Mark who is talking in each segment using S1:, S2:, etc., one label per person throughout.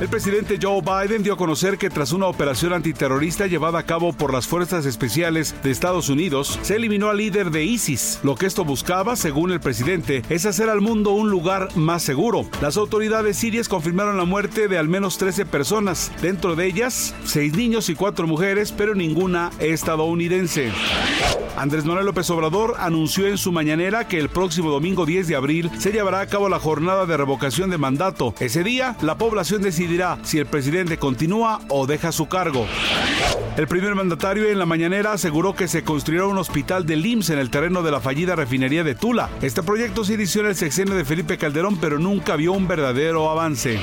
S1: El presidente Joe Biden dio a conocer que tras una operación antiterrorista llevada a cabo por las Fuerzas Especiales de Estados Unidos, se eliminó al líder de ISIS. Lo que esto buscaba, según el presidente, es hacer al mundo un lugar más seguro. Las autoridades sirias confirmaron la muerte de al menos 13 personas, dentro de ellas 6 niños y 4 mujeres, pero ninguna estadounidense. Andrés Manuel López Obrador anunció en su mañanera que el próximo domingo 10 de abril se llevará a cabo la jornada de revocación de mandato. Ese día, la población decidirá si el presidente continúa o deja su cargo. El primer mandatario en la mañanera aseguró que se construirá un hospital del IMSS en el terreno de la fallida refinería de Tula. Este proyecto se inició en el sexenio de Felipe Calderón, pero nunca vio un verdadero avance.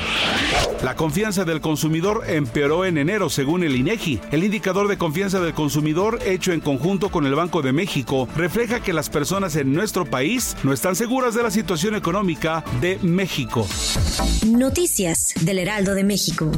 S1: La confianza del consumidor empeoró en enero, según el INEGI. El indicador de confianza del consumidor, hecho en conjunto con el Banco de México, refleja que las personas en nuestro país no están seguras de la situación económica de México.
S2: Noticias del Heraldo de México.